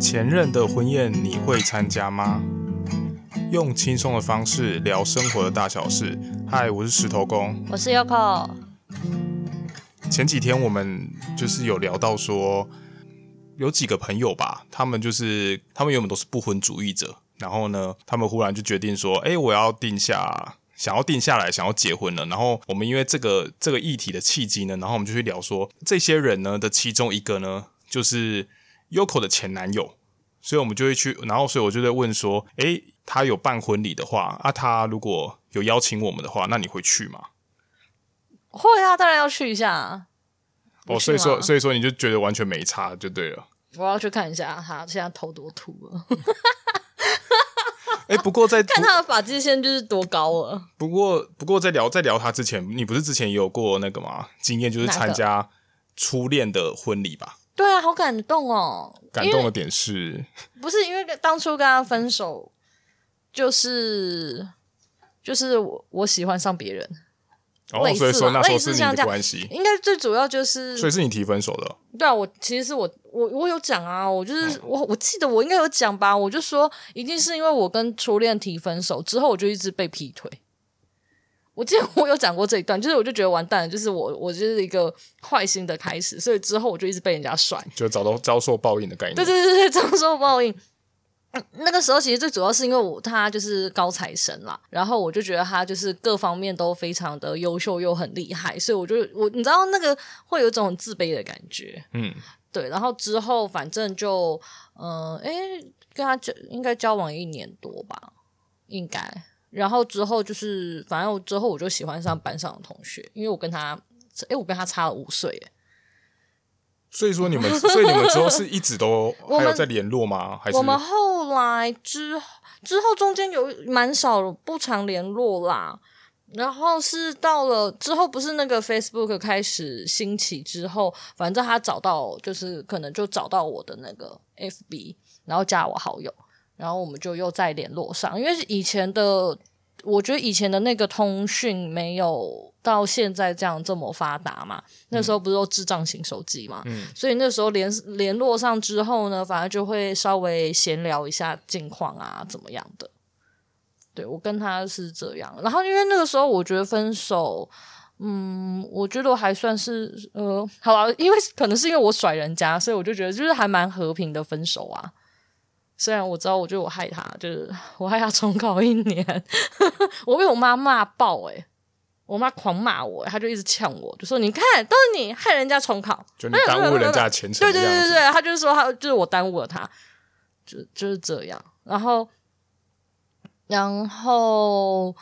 前任的婚宴你会参加吗？用轻松的方式聊生活的大小事。嗨，我是石头公，我是 Yoko。前几天我们就是有聊到说，有几个朋友吧，他们就是他们原本都是不婚主义者，然后呢，他们忽然就决定说，哎，我要定下，想要定下来，想要结婚了。然后我们因为这个这个议题的契机呢，然后我们就去聊说，这些人呢的其中一个呢，就是。Yoko 的前男友，所以我们就会去，然后所以我就在问说，诶，他有办婚礼的话，啊，他如果有邀请我们的话，那你会去吗？会啊，当然要去一下。哦，所以说，所以说你就觉得完全没差就对了。我要去看一下他现在头多秃了。哎，不过在 看他的发际线就是多高了。不过，不过在聊在聊他之前，你不是之前也有过那个吗？经验就是参加初恋的婚礼吧？对啊，好感动哦！感动的点是，不是因为当初跟他分手，就是就是我我喜欢上别人，哦，所以说那时候是你的关系，应该最主要就是，所以是你提分手的。对啊，我其实是我我我有讲啊，我就是、嗯、我我记得我应该有讲吧，我就说一定是因为我跟初恋提分手之后，我就一直被劈腿。我记得我有讲过这一段，就是我就觉得完蛋了，就是我我就是一个坏心的开始，所以之后我就一直被人家甩，就找到遭受报应的概念。对对对对，遭受报应。那个时候其实最主要是因为我他就是高材生啦，然后我就觉得他就是各方面都非常的优秀又很厉害，所以我就我你知道那个会有一种很自卑的感觉，嗯，对。然后之后反正就嗯，哎、呃，跟他交应该交往一年多吧，应该。然后之后就是，反正我之后我就喜欢上班上的同学，因为我跟他，诶，我跟他差了五岁，所以说你们，所以你们之后是一直都 还有在联络吗？还是我们后来之之后中间有蛮少不常联络啦。然后是到了之后，不是那个 Facebook 开始兴起之后，反正他找到就是可能就找到我的那个 FB，然后加我好友。然后我们就又再联络上，因为以前的，我觉得以前的那个通讯没有到现在这样这么发达嘛。嗯、那时候不是都智障型手机嘛，嗯、所以那时候联联络上之后呢，反而就会稍微闲聊一下近况啊，怎么样的。对，我跟他是这样，然后因为那个时候我觉得分手，嗯，我觉得还算是呃，好啊，因为可能是因为我甩人家，所以我就觉得就是还蛮和平的分手啊。虽然我知道，我觉得我害他，就是 我害他重考一年，我被我妈骂爆诶、欸、我妈狂骂我，她就一直呛我，就说你看都是你害人家重考，就你耽误人家前程。对对对对对，她就是说她就是我耽误了她，就就是这样。然后然后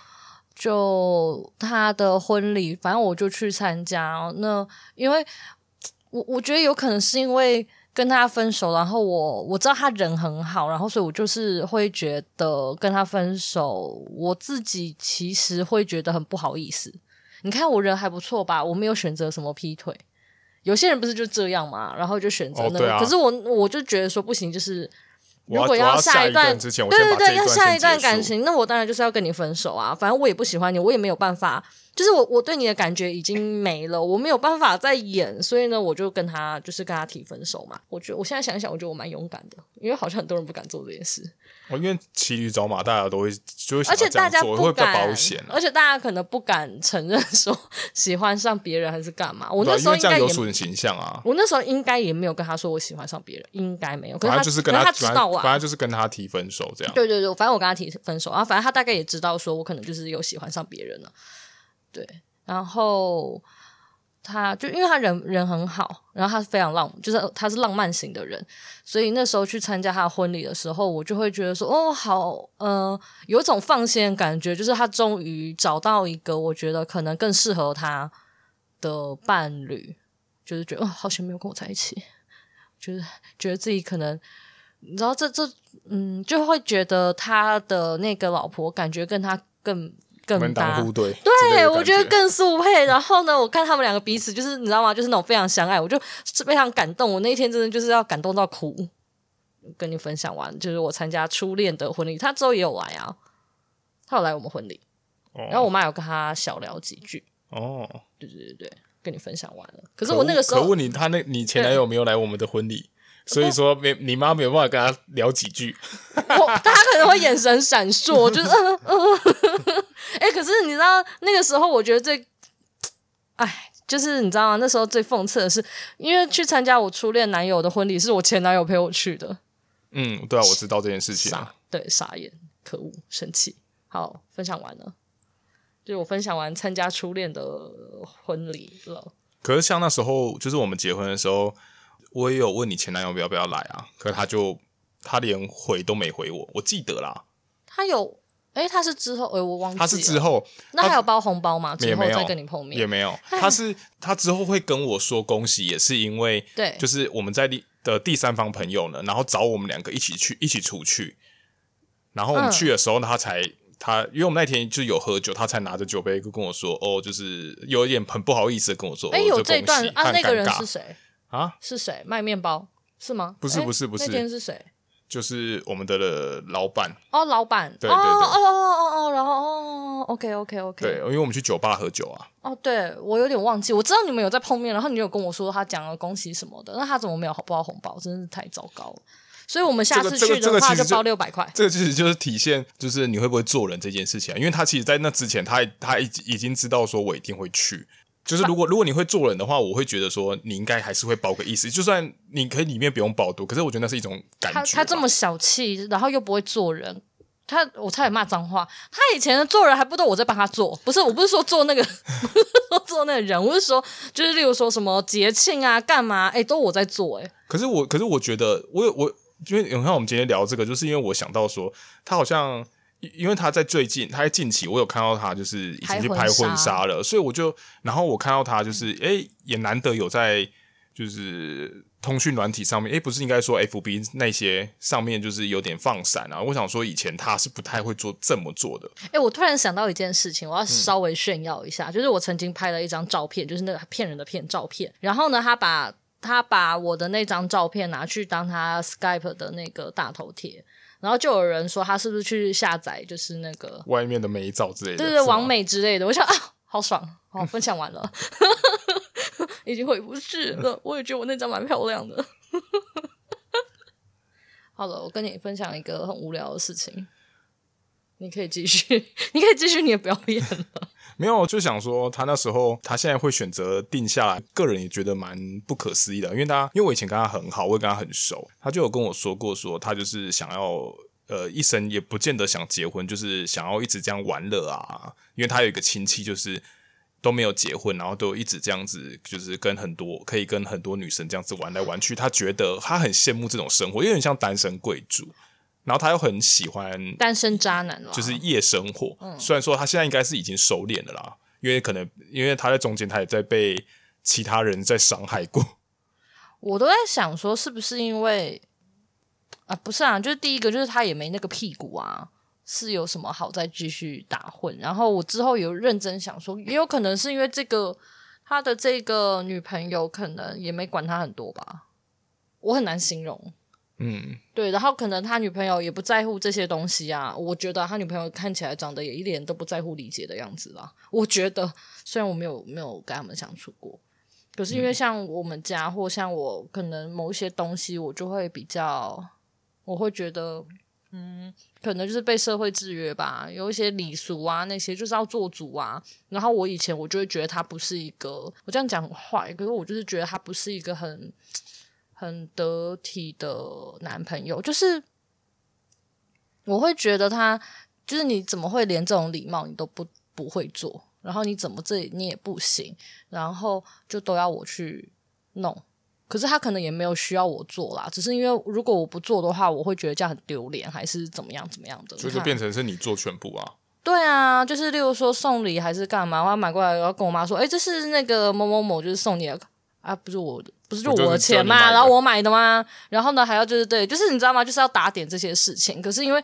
就他的婚礼，反正我就去参加。那因为我我觉得有可能是因为。跟他分手，然后我我知道他人很好，然后所以我就是会觉得跟他分手，我自己其实会觉得很不好意思。你看我人还不错吧，我没有选择什么劈腿，有些人不是就这样嘛，然后就选择那个。哦啊、可是我我就觉得说不行，就是如果要下一段，之前对对对，要下一段感情，那我当然就是要跟你分手啊。反正我也不喜欢你，我也没有办法。就是我，我对你的感觉已经没了，我没有办法再演，所以呢，我就跟他，就是跟他提分手嘛。我觉得我现在想一想，我觉得我蛮勇敢的，因为好像很多人不敢做这件事。哦，因为骑驴找马，大家都会就会，而且大家不敢，保险啊，而且大家可能不敢承认说喜欢上别人还是干嘛。我那时候应该有损形象啊。我那时候应该也没有跟他说我喜欢上别人，应该没有。可是他就是跟他，他知道啊，反正就是跟他提分手这样。对对对，反正我跟他提分手啊，反正他大概也知道说我可能就是有喜欢上别人了，对。然后他就因为他人人很好，然后他是非常浪，就是他是浪漫型的人，所以那时候去参加他婚礼的时候，我就会觉得说，哦，好，呃，有一种放心的感觉，就是他终于找到一个我觉得可能更适合他的伴侣，就是觉得哦，好像没有跟我在一起，就是觉得自己可能，你知道，这这，嗯，就会觉得他的那个老婆感觉跟他更。更搭，对，对我觉得更速配。然后呢，我看他们两个彼此就是你知道吗？就是那种非常相爱，我就是非常感动。我那一天真的就是要感动到哭。跟你分享完，就是我参加初恋的婚礼，他之后也有来啊，他有来我们婚礼。哦、然后我妈有跟他小聊几句。哦，对对对对，跟你分享完了。可是我那个时候，可问你，他那你前男友没有来我们的婚礼？所以说没你妈没有办法跟他聊几句，我他可能会眼神闪烁，就是嗯嗯，哎、欸，可是你知道那个时候，我觉得最，哎，就是你知道吗？那时候最讽刺的是，因为去参加我初恋男友的婚礼，是我前男友陪我去的。嗯，对啊，我知道这件事情。傻，对，傻眼，可恶，生气。好，分享完了，就是我分享完参加初恋的婚礼了。可是像那时候，就是我们结婚的时候。我也有问你前男友要不要来啊，可是他就他连回都没回我，我记得啦。他有，哎、欸，他是之后，哎、欸，我忘记了。他是之后，那还有包红包吗？之后再跟你碰面，也没有。他是他之后会跟我说恭喜，也是因为对，就是我们在的第三方朋友呢，然后找我们两个一起去，一起出去。然后我们去的时候，他才他，因为我们那天就有喝酒，他才拿着酒杯跟我说，哦，就是有一点很不好意思的跟我说，哎、欸，有这段啊，那个人是谁？啊，是谁卖面包是吗？不是不是不是，那天是谁？就是我们的老板哦，老板，对对对，哦哦哦哦，然后哦，OK OK OK，对，因为我们去酒吧喝酒啊。哦，对我有点忘记，我知道你们有在碰面，然后你有跟我说他讲了恭喜什么的，那他怎么没有包红包？真是太糟糕了。所以我们下次去的话就包六百块。这个其实就是体现，就是你会不会做人这件事情啊。因为他其实，在那之前，他他已已经知道说我一定会去。就是如果如果你会做人的话，我会觉得说你应该还是会包个意思，就算你可以里面不用包多，可是我觉得那是一种感觉。他他这么小气，然后又不会做人，他我差点骂脏话。他以前的做人还不都我在帮他做，不是我不是说做那个，不是说做那个人，我是说就是例如说什么节庆啊干嘛，哎、欸、都我在做哎、欸。可是我可是我觉得我有我，因为你看我们今天聊这个，就是因为我想到说他好像。因为他在最近，他在近期，我有看到他就是已经去拍婚纱了，所以我就，然后我看到他就是，哎、欸，也难得有在就是通讯软体上面，哎、欸，不是应该说 FB 那些上面就是有点放闪啊。我想说，以前他是不太会做这么做的。哎、欸，我突然想到一件事情，我要稍微炫耀一下，嗯、就是我曾经拍了一张照片，就是那个骗人的骗照片，然后呢，他把他把我的那张照片拿去当他 Skype 的那个大头贴。然后就有人说他是不是去下载，就是那个外面的美照之类的，对对，完美之类的。我想啊，好爽，好分享完了，已经回不去了。我也觉得我那张蛮漂亮的。好了，我跟你分享一个很无聊的事情，你可以继续，你可以继续你的表演了。没有，就想说他那时候，他现在会选择定下来，个人也觉得蛮不可思议的。因为他，因为我以前跟他很好，我也跟他很熟，他就有跟我说过，说他就是想要，呃，一生也不见得想结婚，就是想要一直这样玩乐啊。因为他有一个亲戚，就是都没有结婚，然后都一直这样子，就是跟很多可以跟很多女生这样子玩来玩去。他觉得他很羡慕这种生活，有点像单身贵族。然后他又很喜欢单身渣男了，就是夜生活。嗯，虽然说他现在应该是已经收敛了啦，因为可能因为他在中间他也在被其他人在伤害过。我都在想说，是不是因为啊？不是啊，就是第一个就是他也没那个屁股啊，是有什么好再继续打混？然后我之后有认真想说，也有可能是因为这个他的这个女朋友可能也没管他很多吧，我很难形容。嗯，对，然后可能他女朋友也不在乎这些东西啊。我觉得他女朋友看起来长得也一点都不在乎礼节的样子啦。我觉得，虽然我没有没有跟他们相处过，可是因为像我们家、嗯、或像我，可能某一些东西我就会比较，我会觉得，嗯，可能就是被社会制约吧。有一些礼俗啊，那些就是要做主啊。然后我以前我就会觉得他不是一个，我这样讲很坏，可是我就是觉得他不是一个很。很得体的男朋友，就是我会觉得他，就是你怎么会连这种礼貌你都不不会做，然后你怎么这你也不行，然后就都要我去弄，可是他可能也没有需要我做啦，只是因为如果我不做的话，我会觉得这样很丢脸，还是怎么样怎么样的，所以就变成是你做全部啊？对啊，就是例如说送礼还是干嘛，我要买过来，然后跟我妈说，哎，这是那个某某某，就是送你的。啊，不是我的，不是就我的钱嘛？然后我买的吗？然后呢，还要就是对，就是你知道吗？就是要打点这些事情。可是因为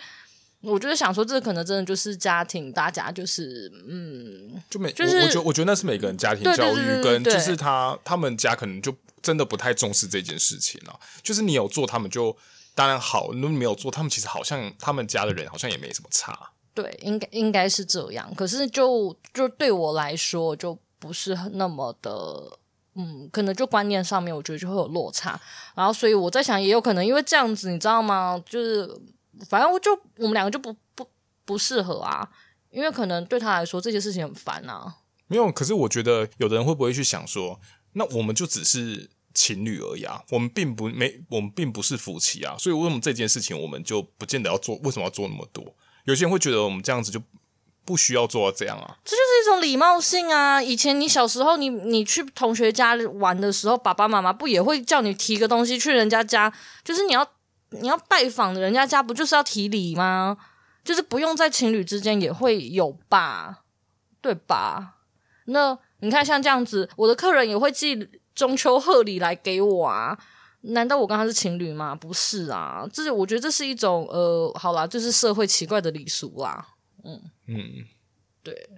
我就是想说，这可能真的就是家庭，大家就是嗯，就每就是我，我觉得我觉得那是每个人家庭教育跟就是他他们家可能就真的不太重视这件事情了。就是你有做，他们就当然好；如果你没有做，他们其实好像他们家的人好像也没什么差。对，应该应该是这样。可是就就对我来说，就不是那么的。嗯，可能就观念上面，我觉得就会有落差。然后，所以我在想，也有可能因为这样子，你知道吗？就是反正我就我们两个就不不不适合啊，因为可能对他来说这些事情很烦啊。没有，可是我觉得有的人会不会去想说，那我们就只是情侣而已啊，我们并不没，我们并不是夫妻啊，所以为什么这件事情我们就不见得要做？为什么要做那么多？有些人会觉得我们这样子就。不需要做到这样啊，这就是一种礼貌性啊。以前你小时候你，你去同学家玩的时候，爸爸妈妈不也会叫你提个东西去人家家？就是你要你要拜访人家家，不就是要提礼吗？就是不用在情侣之间也会有吧，对吧？那你看像这样子，我的客人也会寄中秋贺礼来给我啊。难道我跟他是情侣吗？不是啊，这是我觉得这是一种呃，好啦，就是社会奇怪的礼俗啦。嗯嗯，对，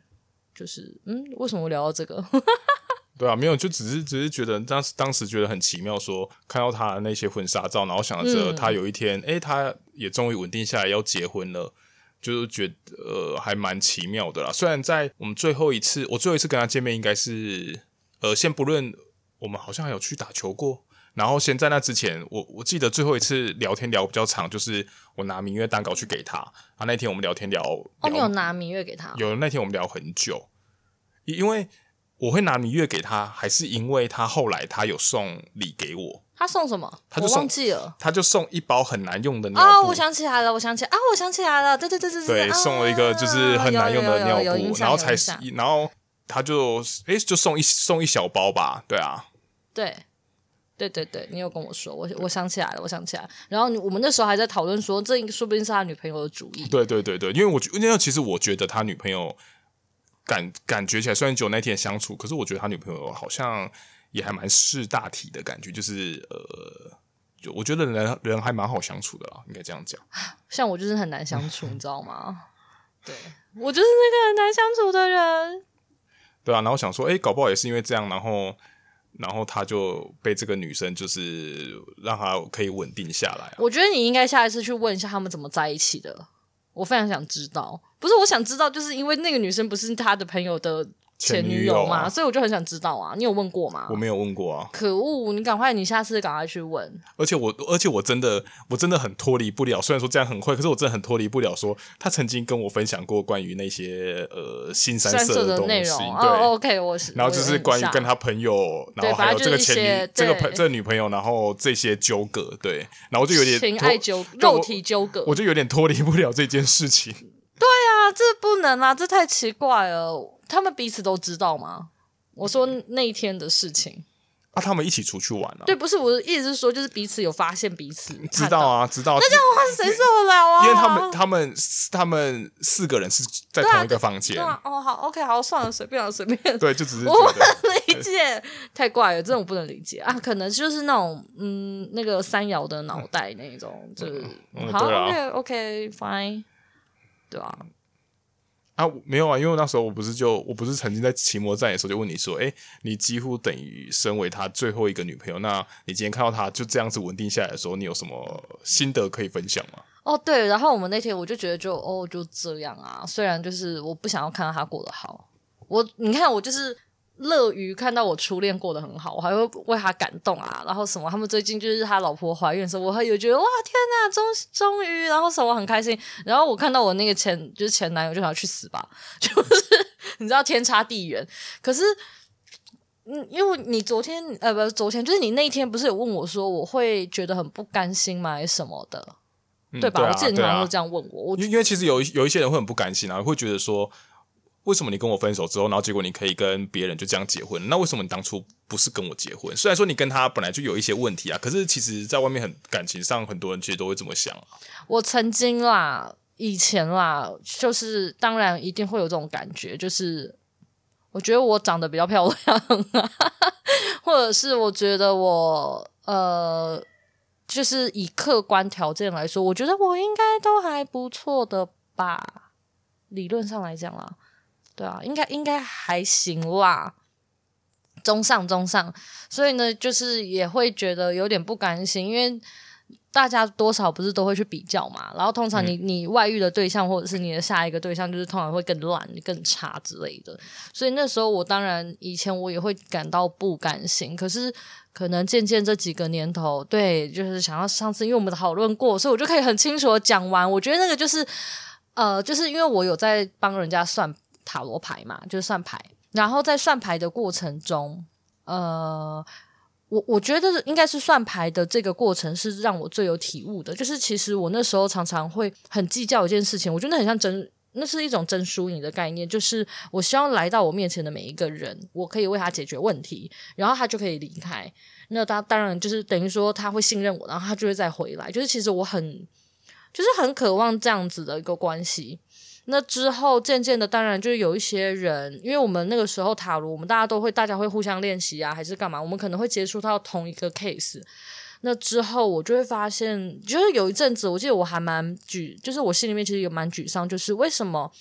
就是嗯，为什么会聊到这个？对啊，没有，就只是只是觉得当时当时觉得很奇妙说，说看到他的那些婚纱照，然后想着他有一天，哎、嗯，他也终于稳定下来要结婚了，就是觉得呃还蛮奇妙的啦。虽然在我们最后一次，我最后一次跟他见面，应该是呃，先不论我们好像还有去打球过。然后先在那之前，我我记得最后一次聊天聊比较长，就是我拿明月蛋糕去给他啊。那天我们聊天聊，聊哦，你有拿明月给他？有，那天我们聊很久，因为我会拿明月给他，还是因为他后来他有送礼给我。他送什么？他就忘记了。他就送一包很难用的尿布。哦，我想起来了，我想起来啊，我想起来了，对对对对对，送了一个就是很难用的尿布，然后才有然后他就诶就送一送一小包吧，对啊，对。对对对，你有跟我说，我我想起来了，我想起来。然后我们那时候还在讨论说，这说不定是他女朋友的主意。对对对对，因为我因为其实我觉得他女朋友感感觉起来，虽然只有那天相处，可是我觉得他女朋友好像也还蛮识大体的感觉，就是呃，就我觉得人人还蛮好相处的啦，应该这样讲。像我就是很难相处，你知道吗？对，我就是那个很难相处的人。对啊，然后想说，哎，搞不好也是因为这样，然后。然后他就被这个女生就是让他可以稳定下来。我觉得你应该下一次去问一下他们怎么在一起的，我非常想知道。不是，我想知道，就是因为那个女生不是他的朋友的。前女友嘛，所以我就很想知道啊。你有问过吗？我没有问过啊。可恶！你赶快，你下次赶快去问。而且我，而且我真的，我真的很脱离不了。虽然说这样很快，可是我真的很脱离不了。说他曾经跟我分享过关于那些呃新三色的内容。对、哦、，OK，我是。然后就是关于跟他朋友，然后还有这个前女，这个朋，这个女朋友，然后这些纠葛，对，然后就有点情爱纠，肉体纠葛，我就有点脱离不了这件事情。对啊，这不能啊，这太奇怪了。他们彼此都知道吗？我说那一天的事情啊，他们一起出去玩了、啊。对，不是我的意思是说，就是彼此有发现彼此知道啊，知道。那这样的话，谁受得了啊？因为他们他们他们四个人是在同一个房间。哦，好，OK，好，算了，随便了，随便。对，就只是我不能理解，太怪了，这种我不能理解啊。可能就是那种嗯，那个三爻的脑袋那种，就是、嗯、好，OK，OK，Fine，、okay, okay, 对吧、啊？啊，没有啊，因为那时候我不是就我不是曾经在骑摩站的时候就问你说，哎，你几乎等于身为他最后一个女朋友，那你今天看到他就这样子稳定下来的时候，你有什么心得可以分享吗？哦，对，然后我们那天我就觉得就哦就这样啊，虽然就是我不想要看到他过得好，我你看我就是。乐于看到我初恋过得很好，我还会为他感动啊，然后什么？他们最近就是他老婆怀孕的时候，我还有觉得哇天哪，终终于，然后什么很开心。然后我看到我那个前就是前男友，就想要去死吧，就是你知道天差地远。可是，嗯，因为你昨天呃不，昨天就是你那一天不是有问我说我会觉得很不甘心吗？还是什么的，嗯、对吧？对啊、我记得你好像都这样问我，我因为其实有有一些人会很不甘心啊，会觉得说。为什么你跟我分手之后，然后结果你可以跟别人就这样结婚？那为什么你当初不是跟我结婚？虽然说你跟他本来就有一些问题啊，可是其实在外面很感情上，很多人其实都会这么想啊。我曾经啦，以前啦，就是当然一定会有这种感觉，就是我觉得我长得比较漂亮啊，或者是我觉得我呃，就是以客观条件来说，我觉得我应该都还不错的吧，理论上来讲啦。对啊，应该应该还行啦，中上中上，所以呢，就是也会觉得有点不甘心，因为大家多少不是都会去比较嘛？然后通常你、嗯、你外遇的对象或者是你的下一个对象，就是通常会更烂、更差之类的。所以那时候我当然以前我也会感到不甘心，可是可能渐渐这几个年头，对，就是想要上次因为我们讨论过，所以我就可以很清楚的讲完。我觉得那个就是呃，就是因为我有在帮人家算塔罗牌嘛，就是算牌，然后在算牌的过程中，呃。我我觉得应该是算牌的这个过程是让我最有体悟的，就是其实我那时候常常会很计较一件事情，我觉得很像争，那是一种争输赢的概念，就是我希望来到我面前的每一个人，我可以为他解决问题，然后他就可以离开，那他当然就是等于说他会信任我，然后他就会再回来，就是其实我很就是很渴望这样子的一个关系。那之后，渐渐的，当然就是有一些人，因为我们那个时候塔罗，我们大家都会，大家会互相练习啊，还是干嘛？我们可能会接触到同一个 case。那之后，我就会发现，就是有一阵子，我记得我还蛮沮，就是我心里面其实也蛮沮丧，就是为什么，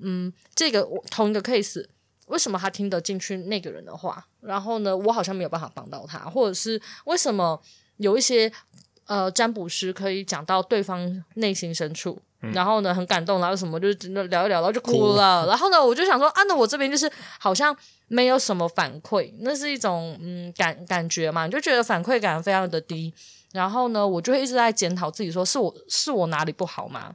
嗯，这个同一个 case，为什么他听得进去那个人的话，然后呢，我好像没有办法帮到他，或者是为什么有一些呃占卜师可以讲到对方内心深处。然后呢，很感动，然后什么就是真的聊一聊，然后就哭了。然后呢，我就想说，啊，那我这边就是好像没有什么反馈，那是一种嗯感感觉嘛，你就觉得反馈感非常的低。然后呢，我就会一直在检讨自己说，说是我是我哪里不好吗？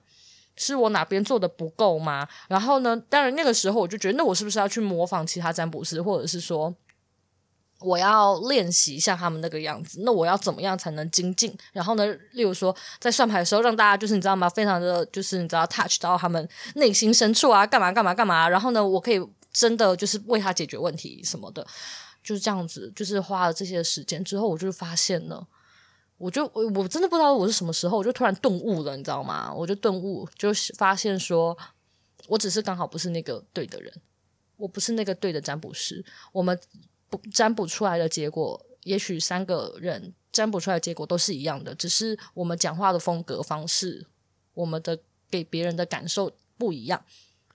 是我哪边做的不够吗？然后呢，当然那个时候我就觉得，那我是不是要去模仿其他占卜师，或者是说？我要练习像他们那个样子，那我要怎么样才能精进？然后呢，例如说在算牌的时候，让大家就是你知道吗？非常的就是你知道 touch 到他们内心深处啊，干嘛干嘛干嘛。然后呢，我可以真的就是为他解决问题什么的，就是这样子。就是花了这些时间之后，我就发现了，我就我我真的不知道我是什么时候，我就突然顿悟了，你知道吗？我就顿悟，就是发现说我只是刚好不是那个对的人，我不是那个对的占卜师，我们。占卜出来的结果，也许三个人占卜出来的结果都是一样的，只是我们讲话的风格方式，我们的给别人的感受不一样，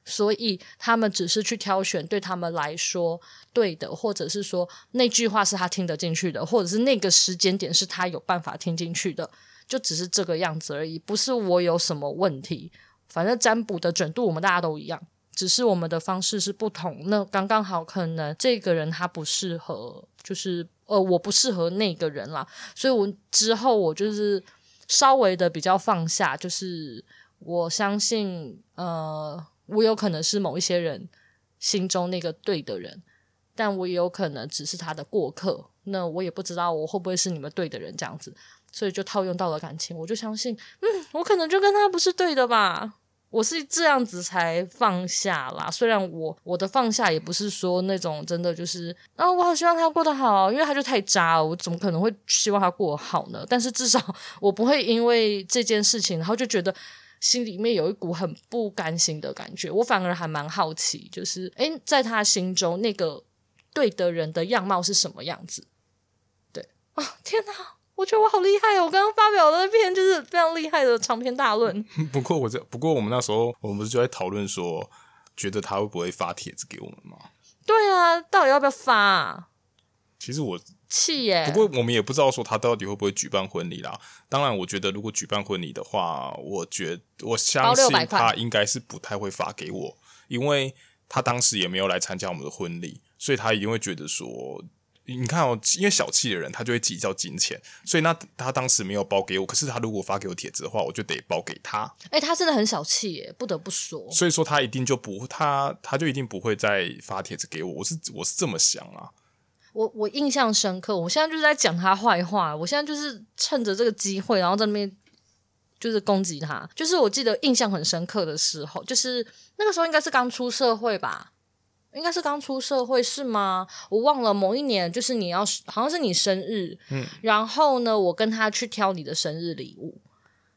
所以他们只是去挑选对他们来说对的，或者是说那句话是他听得进去的，或者是那个时间点是他有办法听进去的，就只是这个样子而已，不是我有什么问题，反正占卜的准度我们大家都一样。只是我们的方式是不同，那刚刚好，可能这个人他不适合，就是呃，我不适合那个人啦，所以我之后我就是稍微的比较放下，就是我相信，呃，我有可能是某一些人心中那个对的人，但我也有可能只是他的过客，那我也不知道我会不会是你们对的人这样子，所以就套用到了感情，我就相信，嗯，我可能就跟他不是对的吧。我是这样子才放下啦，虽然我我的放下也不是说那种真的就是啊，我好希望他过得好，因为他就太渣了，我怎么可能会希望他过得好呢？但是至少 我不会因为这件事情，然后就觉得心里面有一股很不甘心的感觉。我反而还蛮好奇，就是诶，在他心中那个对的人的样貌是什么样子？对啊，天哪！我觉得我好厉害哦！我刚刚发表的那篇就是非常厉害的长篇大论。不过我这不过我们那时候我们不是就在讨论说，觉得他会不会发帖子给我们吗？对啊，到底要不要发啊？其实我气耶。不过我们也不知道说他到底会不会举办婚礼啦。当然，我觉得如果举办婚礼的话，我觉得我相信他应该是不太会发给我，因为他当时也没有来参加我们的婚礼，所以他一定会觉得说。你看哦，因为小气的人他就会计较金钱，所以那他当时没有包给我。可是他如果发给我帖子的话，我就得包给他。哎、欸，他真的很小气耶，不得不说。所以说他一定就不他他就一定不会再发帖子给我。我是我是这么想啊。我我印象深刻，我现在就是在讲他坏话。我现在就是趁着这个机会，然后在那边就是攻击他。就是我记得印象很深刻的时候，就是那个时候应该是刚出社会吧。应该是刚出社会是吗？我忘了某一年，就是你要好像是你生日，嗯，然后呢，我跟他去挑你的生日礼物，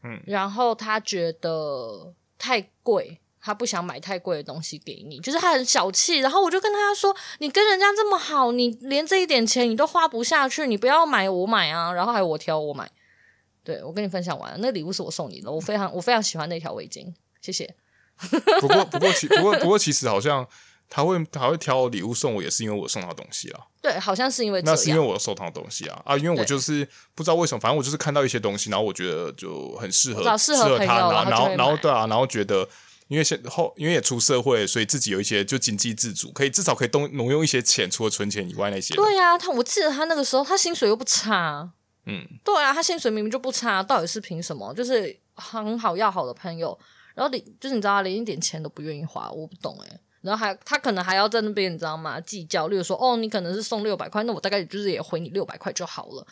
嗯，然后他觉得太贵，他不想买太贵的东西给你，就是他很小气，然后我就跟他说：“你跟人家这么好，你连这一点钱你都花不下去，你不要买，我买啊。”然后还有我挑我买，对，我跟你分享完了，那礼物是我送你的，我非常我非常喜欢那条围巾，谢谢。不过不过其不过不过其实好像。他会他会挑礼物送我，也是因为我送他东西啊。对，好像是因为，那是因为我送他的东西啊啊！因为我就是不知道为什么，反正我就是看到一些东西，然后我觉得就很适合适合他，然后然后然后对啊，然后觉得因为现后因为也出社会，所以自己有一些就经济自主，可以至少可以动挪用一些钱，除了存钱以外那些。对呀、啊，他我记得他那个时候他薪水又不差，嗯，对啊，他薪水明明就不差，到底是凭什么？就是很好要好的朋友，然后你就是你知道他连一点钱都不愿意花，我不懂哎、欸然后还他可能还要在那边，你知道吗？计较，例如说，哦，你可能是送六百块，那我大概就是也回你六百块就好了。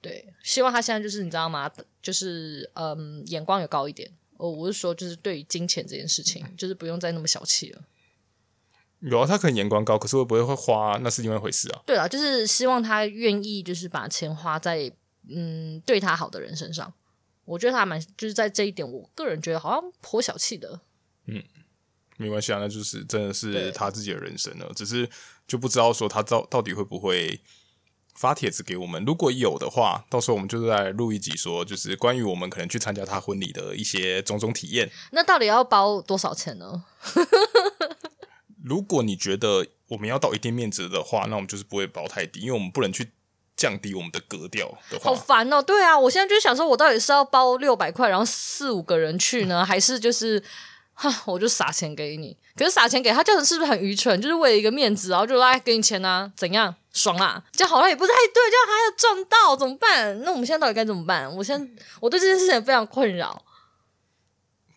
对，希望他现在就是你知道吗？就是嗯，眼光也高一点。哦，我是说，就是对于金钱这件事情，就是不用再那么小气了。有啊，他可能眼光高，可是会不会会花，那是另外一回事啊。对啊，就是希望他愿意，就是把钱花在嗯对他好的人身上。我觉得他蛮，就是在这一点，我个人觉得好像颇小气的。嗯。没关系啊，那就是真的是他自己的人生了，只是就不知道说他到到底会不会发帖子给我们。如果有的话，到时候我们就是在录一集，说就是关于我们可能去参加他婚礼的一些种种体验。那到底要包多少钱呢？如果你觉得我们要到一定面子的话，那我们就是不会包太低，因为我们不能去降低我们的格调的话。好烦哦！对啊，我现在就想说，我到底是要包六百块，然后四五个人去呢，还是就是？哈，我就撒钱给你，可是撒钱给他，这样是不是很愚蠢？就是为了一个面子，然后就来给你钱啊？怎样爽啊？这样好像也不太对，这样还要赚到怎么办？那我们现在到底该怎么办？我现在我对这件事情非常困扰。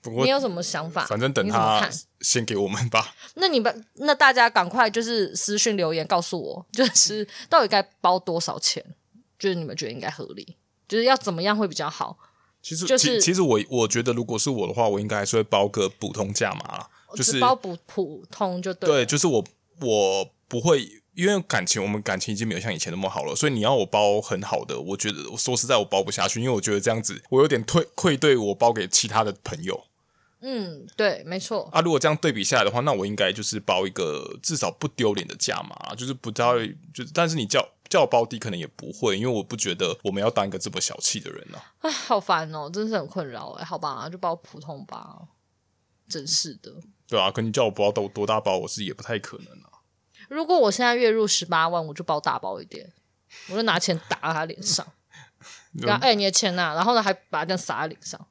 不过你有什么想法？反正等他先给我们吧。那你们那大家赶快就是私信留言告诉我，就是到底该包多少钱？就是你们觉得应该合理，就是要怎么样会比较好？其实，就是、其其实我我觉得，如果是我的话，我应该还是会包个普通价码啦，就是包普普通就对。对，就是我我不会，因为感情，我们感情已经没有像以前那么好了，所以你要我包很好的，我觉得我说实在我包不下去，因为我觉得这样子我有点愧愧对我包给其他的朋友。嗯，对，没错。啊，如果这样对比下来的话，那我应该就是包一个至少不丢脸的价码，就是不就是但是你叫。叫我包低可能也不会，因为我不觉得我们要当一个这么小气的人呢、啊。啊，好烦哦，真是很困扰哎。好吧，就包普通吧。真是的。对啊，可你叫我包多多大包，我是也不太可能啊。如果我现在月入十八万，我就包大包一点，我就拿钱打他脸上。然后哎，你的钱呐、啊，然后呢还把它这样撒在脸上。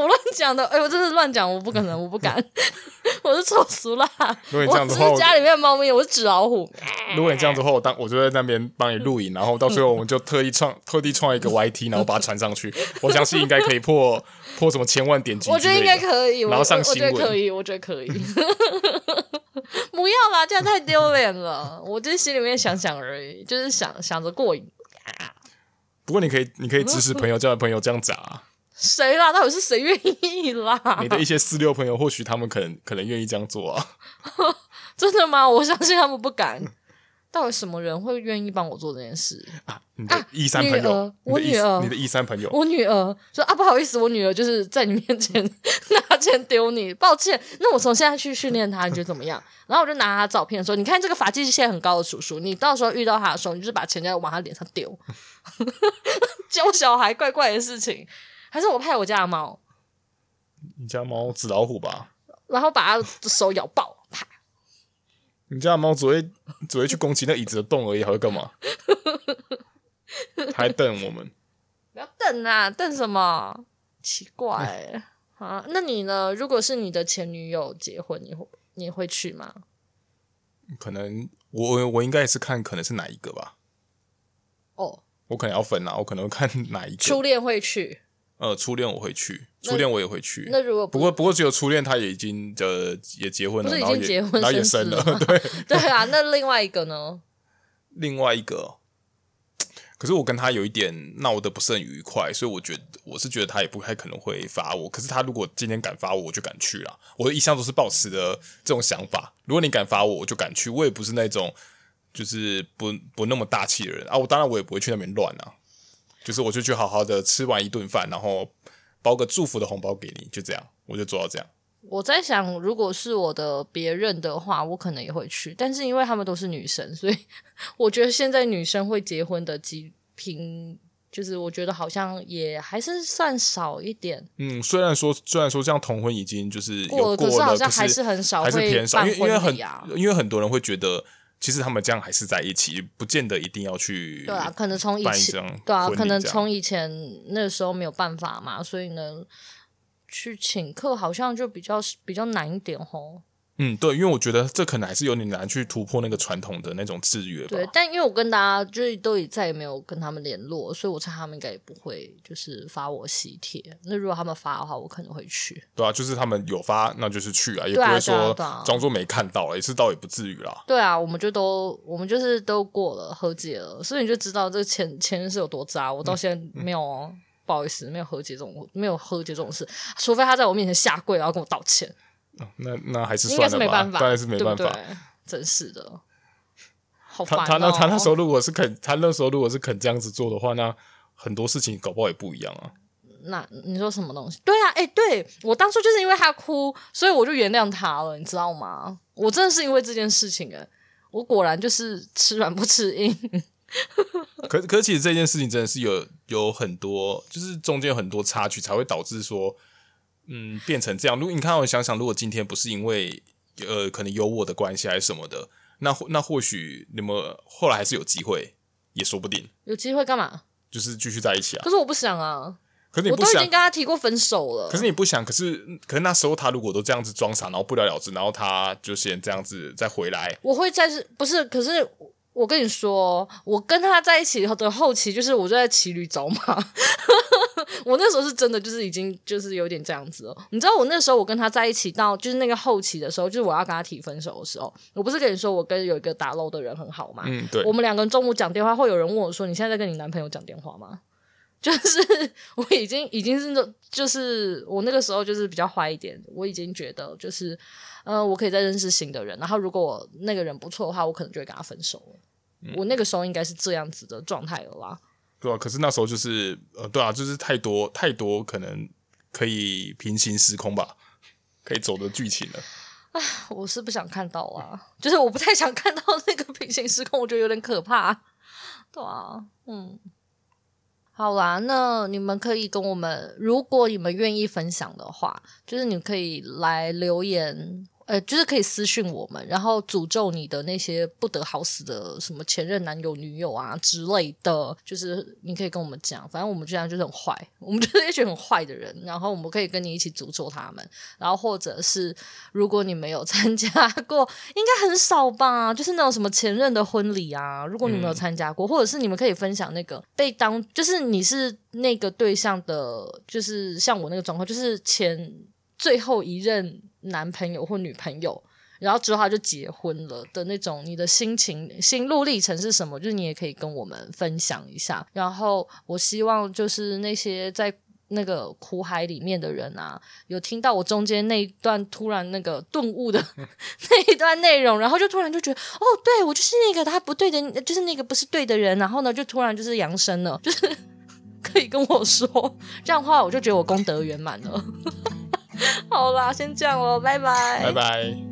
我乱讲的，哎、欸，我真是乱讲，我不可能，我不敢，我是丑俗啦。如果你这样子的话，我是家里面的猫咪，我是纸老虎。如果你这样子的话，我当我就在那边帮你录影，然后到最后我们就特意创特地创一个 YT，然后把它传上去。我相信应该可以破破什么千万点击。我觉得应该可以，然后上新闻。我觉得可以，我觉得可以。不要啦，这样太丢脸了。我就是心里面想想而已，就是想想着过瘾。不过你可以，你可以支持朋友，叫朋友这样砸。谁啦？到底是谁愿意啦？你的一些四六朋友，或许他们可能可能愿意这样做啊。真的吗？我相信他们不敢。到底什么人会愿意帮我做这件事啊？你的一三朋友，啊、我女儿，你的一三朋友，我女儿说啊，不好意思，我女儿就是在你面前拿钱丢你，抱歉。那我从现在去训练她，你觉得怎么样？然后我就拿她照片说，你看这个发际线很高的叔叔，你到时候遇到他的时候，你就是把钱再往他脸上丢。教小孩怪怪的事情。还是我派我家的猫，你家猫纸老虎吧？然后把它的手咬爆，啪！你家的猫只会只会去攻击那椅子的洞而已，还会干嘛？还瞪我们？不要瞪啊！瞪什么？奇怪 啊！那你呢？如果是你的前女友结婚，你会你会去吗？可能我我应该也是看可能是哪一个吧。哦，我可能要分啊，我可能会看哪一个。初恋会去。呃，初恋我会去，初恋我也会去。那如果不，不过不过只有初恋他也已经呃也结婚了，不是已经结婚然后也生了，对 对啊。那另外一个呢？另外一个，可是我跟他有一点闹得不是很愉快，所以我觉得我是觉得他也不太可能会罚我。可是他如果今天敢罚我，我就敢去了。我的一向都是保持的这种想法，如果你敢罚我，我就敢去。我也不是那种就是不不那么大气的人啊。我当然我也不会去那边乱啊。就是我就去好好的吃完一顿饭，然后包个祝福的红包给你，就这样，我就做到这样。我在想，如果是我的别人的话，我可能也会去，但是因为他们都是女生，所以我觉得现在女生会结婚的几频就是我觉得好像也还是算少一点。嗯，虽然说虽然说这样同婚已经就是有过了，可是好像还是很少，还是偏少，因为因为很因为很多人会觉得。其实他们这样还是在一起，不见得一定要去。对啊，可能从以前，对啊，可能从以前那时候没有办法嘛，所以呢，去请客好像就比较比较难一点吼。嗯，对，因为我觉得这可能还是有点难去突破那个传统的那种制约吧。对，但因为我跟大家就是都已再也没有跟他们联络，所以我猜他们应该也不会就是发我喜帖。那如果他们发的话，我可能会去。对啊，就是他们有发，那就是去啊，也不会说装作没看到，也是倒也不至于啦。对啊，我们就都我们就是都过了和解了，所以你就知道这个前前任是有多渣。我到现在没有哦，嗯、不好意思，没有和解这种，没有和解这种事，除非他在我面前下跪，然后跟我道歉。那那还是算了吧，应该是没办法，当然是没办法，对对，真是的。好他他那他那时候如果是肯，他那时候如果是肯这样子做的话，那很多事情搞不好也不一样啊。那你说什么东西？对啊，哎、欸，对我当初就是因为他哭，所以我就原谅他了，你知道吗？我真的是因为这件事情，哎，我果然就是吃软不吃硬。可可其实这件事情真的是有有很多，就是中间有很多插曲，才会导致说。嗯，变成这样。如果你看，我想想，如果今天不是因为呃，可能有我的关系还是什么的，那那或许你们后来还是有机会，也说不定。有机会干嘛？就是继续在一起啊。可是我不想啊。可是你不想，我都已经跟他提过分手了。可是你不想，可是可是那时候他如果都这样子装傻，然后不了了之，然后他就先这样子再回来，我会再是不是？可是。我跟你说，我跟他在一起的后期，就是我就在骑驴找马。我那时候是真的，就是已经就是有点这样子了。你知道，我那时候我跟他在一起到就是那个后期的时候，就是我要跟他提分手的时候，我不是跟你说我跟有一个打漏的人很好吗？嗯，对。我们两个人中午讲电话，会有人问我说：“你现在在跟你男朋友讲电话吗？”就是 我已经已经是就是我那个时候就是比较坏一点，我已经觉得就是。呃，我可以再认识新的人，然后如果我那个人不错的话，我可能就会跟他分手了。嗯、我那个时候应该是这样子的状态了啦。对啊，可是那时候就是呃，对啊，就是太多太多可能可以平行时空吧，可以走的剧情了。啊，我是不想看到啊，就是我不太想看到那个平行时空，我觉得有点可怕。对啊，嗯。好啦，那你们可以跟我们，如果你们愿意分享的话，就是你可以来留言。呃，就是可以私讯我们，然后诅咒你的那些不得好死的什么前任男友、女友啊之类的，就是你可以跟我们讲，反正我们这样就是很坏，我们就是一群很坏的人，然后我们可以跟你一起诅咒他们，然后或者是如果你没有 参加过，应该很少吧，就是那种什么前任的婚礼啊，如果你没有参加过，嗯、或者是你们可以分享那个被当，就是你是那个对象的，就是像我那个状况，就是前最后一任。男朋友或女朋友，然后之后他就结婚了的那种，你的心情、心路历程是什么？就是你也可以跟我们分享一下。然后我希望就是那些在那个苦海里面的人啊，有听到我中间那一段突然那个顿悟的 那一段内容，然后就突然就觉得，哦，对，我就是那个他不对的，就是那个不是对的人。然后呢，就突然就是扬升了，就是可以跟我说这样的话，我就觉得我功德圆满了。好啦，先这样喽，拜拜。拜拜。